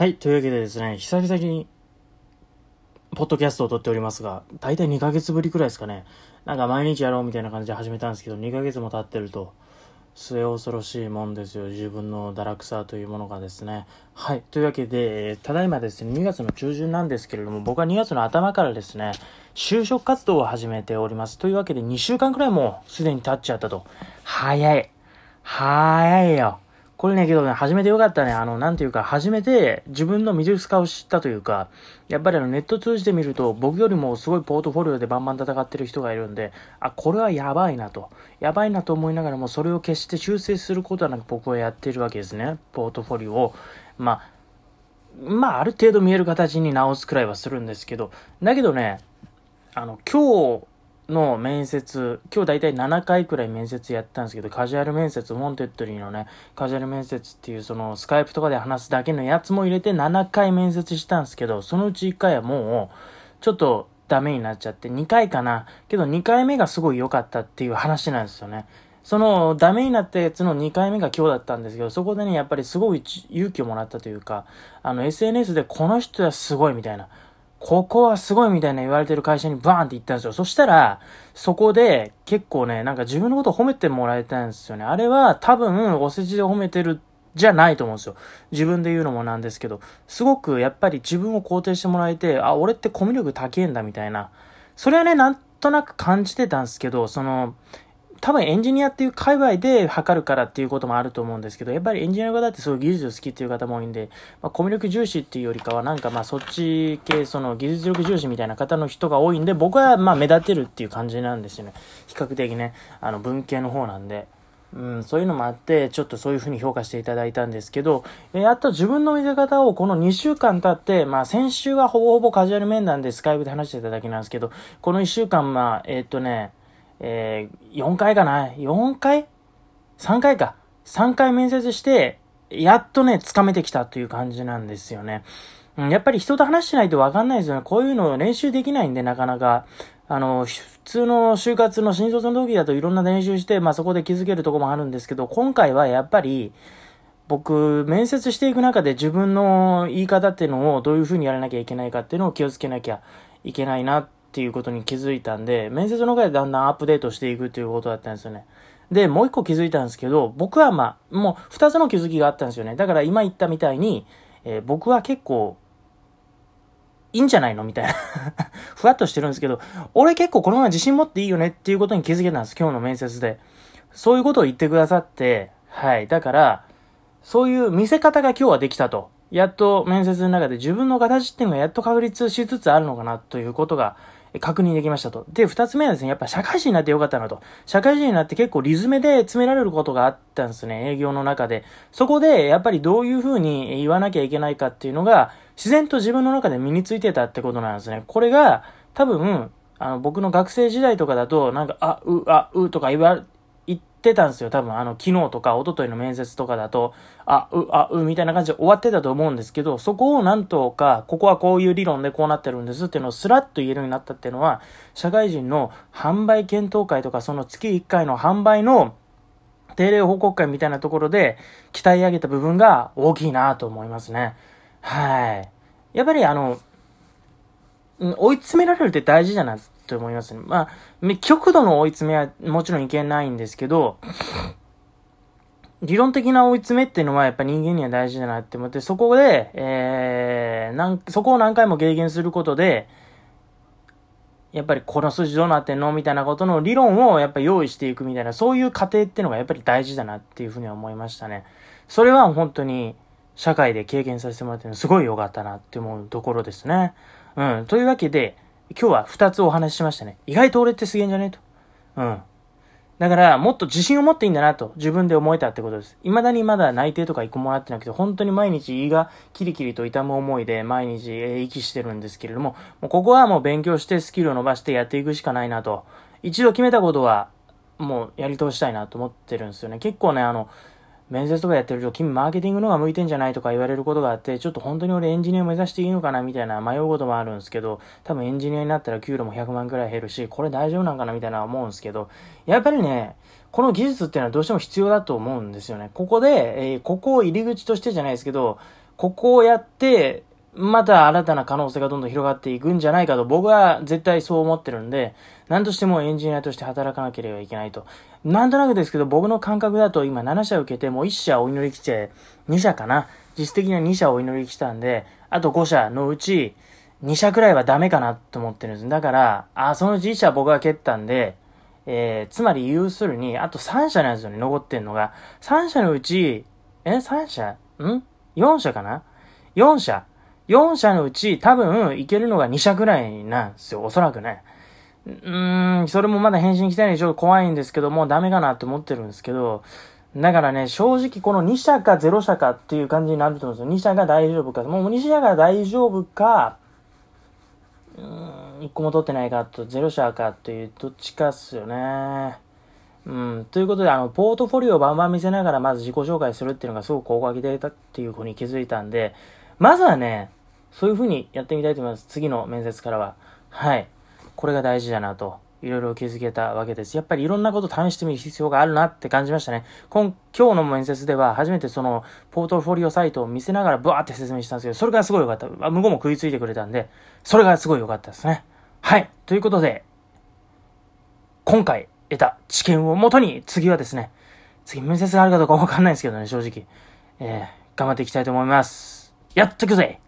はい、というわけでですね、久々に、ポッドキャストを撮っておりますが、大体2ヶ月ぶりくらいですかね。なんか毎日やろうみたいな感じで始めたんですけど、2ヶ月も経ってると、末恐ろしいもんですよ。自分の堕落さというものがですね。はい。というわけで、ただいまですね、2月の中旬なんですけれども、僕は2月の頭からですね、就職活動を始めております。というわけで、2週間くらいもうすでに経っちゃったと。早い。早いよ。これね、けどね、初めてよかったね。あの、なんていうか、初めて自分の未熟化を知ったというか、やっぱりあの、ネット通じてみると、僕よりもすごいポートフォリオでバンバン戦ってる人がいるんで、あ、これはやばいなと。やばいなと思いながらも、それを決して修正することはなく僕はやってるわけですね。ポートフォリオを。まあ、まあ、ある程度見える形に直すくらいはするんですけど、だけどね、あの、今日、の面接、今日大体7回くらい面接やったんですけど、カジュアル面接、 Wantedly のね、カジュアル面接っていうそのスカイプとかで話すだけのやつも入れて7回面接したんですけど、そのうち1回はもう、ちょっとダメになっちゃって、2回かな。けど2回目がすごい良かったっていう話なんですよね。そのダメになったやつの2回目が今日だったんですけど、そこでね、やっぱりすごい勇気をもらったというか、あの SNS でこの人はすごいみたいな。ここはすごいみたいな言われてる会社にバーンって行ったんですよ。そしたら、そこで結構ね、なんか自分のこと褒めてもらえたいんですよね。あれは多分お世辞で褒めてるじゃないと思うんですよ。自分で言うのもなんですけど、すごくやっぱり自分を肯定してもらえて、あ、俺ってコミュ力高えんだみたいな。それはね、なんとなく感じてたんですけど、その、多分エンジニアっていう界隈で測るからっていうこともあると思うんですけど、やっぱりエンジニアの方ってすごいう技術好きっていう方も多いんで、まあ、コミュ力重視っていうよりかはなんかまあそっち系、その技術力重視みたいな方の人が多いんで、僕はまあ目立てるっていう感じなんですよね。比較的ね、あの文系の方なんで。うん、そういうのもあって、ちょっとそういう風に評価していただいたんですけど、えやっと自分の見せ方をこの2週間経って、まあ先週はほぼほぼカジュアル面談でスカイプで話してただけなんですけど、この1週間、まあ、えー、っとね、えー、4回かな ?4 回 ?3 回か。3回面接して、やっとね、つかめてきたという感じなんですよね。うん、やっぱり人と話してないとわかんないですよね。こういうの練習できないんで、なかなか。あの、普通の就活の新卒の時だといろんな練習して、まあそこで気づけるとこもあるんですけど、今回はやっぱり、僕、面接していく中で自分の言い方っていうのをどういう風にやらなきゃいけないかっていうのを気をつけなきゃいけないなっっていうことに気づいたんで、面接の中でだんだんアップデートしていくっていうことだったんですよね。で、もう一個気づいたんですけど、僕はまあ、もう二つの気づきがあったんですよね。だから今言ったみたいに、えー、僕は結構、いいんじゃないの？みたいな ふわっとしてるんですけど、俺結構このまま自信持っていいよねっていうことに気づけたんです。今日の面接で。そういうことを言ってくださって、はい。だから、そういう見せ方が今日はできたと。やっと面接の中で自分の形っていうのがやっと確立しつつあるのかなということが確認できましたと。で、二つ目はですね、やっぱ社会人になってよかったなと。社会人になって結構リズムで詰められることがあったんですね、営業の中で。そこで、やっぱりどういうふうに言わなきゃいけないかっていうのが、自然と自分の中で身についてたってことなんですね。これが、多分、あの、僕の学生時代とかだと、なんか、あ、う、あ、うとか言わってたんですよ。多分、あの、昨日とか一昨日の面接とかだと、あ、う、あ、う、みたいな感じで終わってたと思うんですけど、そこをなんとか、ここはこういう理論でこうなってるんですっていうのをスラッと言えるようになったっていうのは、社会人の販売検討会とか、その月1回の販売の定例報告会みたいなところで鍛え上げた部分が大きいなと思いますね。はい。やっぱりあの、追い詰められるって大事だないと思いますね。まあ、極度の追い詰めはもちろんいけないんですけど、理論的な追い詰めっていうのはやっぱ人間には大事だなって思って、そこで、えー、なん、そこを何回も経験することで、やっぱりこの数字どうなってんのみたいなことの理論をやっぱ用意していくみたいな、そういう過程っていうのがやっぱり大事だなっていうふうには思いましたね。それは本当に社会で経験させてもらってすごい良かったなって思うところですね。うん。というわけで、今日は二つお話ししましたね。意外と俺ってすげえんじゃね？えと。うん。だから、もっと自信を持っていいんだなと、自分で思えたってことです。未だにまだ内定とか一個もらってなくて、本当に毎日胃がキリキリと痛む思いで毎日、え息してるんですけれども、もうここはもう勉強してスキルを伸ばしてやっていくしかないなと。一度決めたことは、もうやり通したいなと思ってるんですよね。結構ね、あの、面接とかやってると、君マーケティングの方が向いてんじゃないとか言われることがあって、ちょっと本当に俺エンジニア目指していいのかなみたいな迷うこともあるんですけど、多分エンジニアになったら給料も100万くらい減るし、これ大丈夫なんかなみたいな思うんですけど、やっぱりね、この技術っていうのはどうしても必要だと思うんですよね。ここで、えー、ここを入り口としてじゃないですけど、ここをやって、また新たな可能性がどんどん広がっていくんじゃないかと僕は絶対そう思ってるんで、何としてもエンジニアとして働かなければいけないと。なんとなくですけど僕の感覚だと今7社受けてもう1社お祈り来て2社かな。実質的には2社お祈り来たんで、あと5社のうち2社くらいはダメかなと思ってるんです。だから、あ、そのうち1社僕が蹴ったんで、えー、つまり要するに、あと3社なんですよね、残ってんのが。3社のうち、え ?3 社？ん ?4 社かな ?4 社。4社のうち多分いけるのが2社くらいなんですよ、おそらくね。うーん、それもまだ返信来たいでちょっと怖いんですけどもう、ダメかなって思ってるんですけど、だからね、正直この2社か0社かっていう感じになると思うんですよ。2社が大丈夫か。もう2社が大丈夫か、うーん、1個も取ってないかと、0社かという、どっちかっすよね。うん。ということで、あの、ポートフォリオをバンバン見せながらまず自己紹介するっていうのがすごく効果的だっていうふうに気づいたんで、まずはね、そういう風にやってみたいと思います。次の面接からは。はい。これが大事だなと、いろいろ気づけたわけです。やっぱりいろんなこと試してみる必要があるなって感じましたね。今今日の面接では初めてそのポートフォリオサイトを見せながらブワーって説明したんですけど、それがすごい良かった。向こうも食いついてくれたんで、それがすごい良かったですね。はい。ということで、今回得た知見をもとに次はですね、次面接があるかどうかわかんないんですけどね、正直。えー、頑張っていきたいと思います。やってくぜ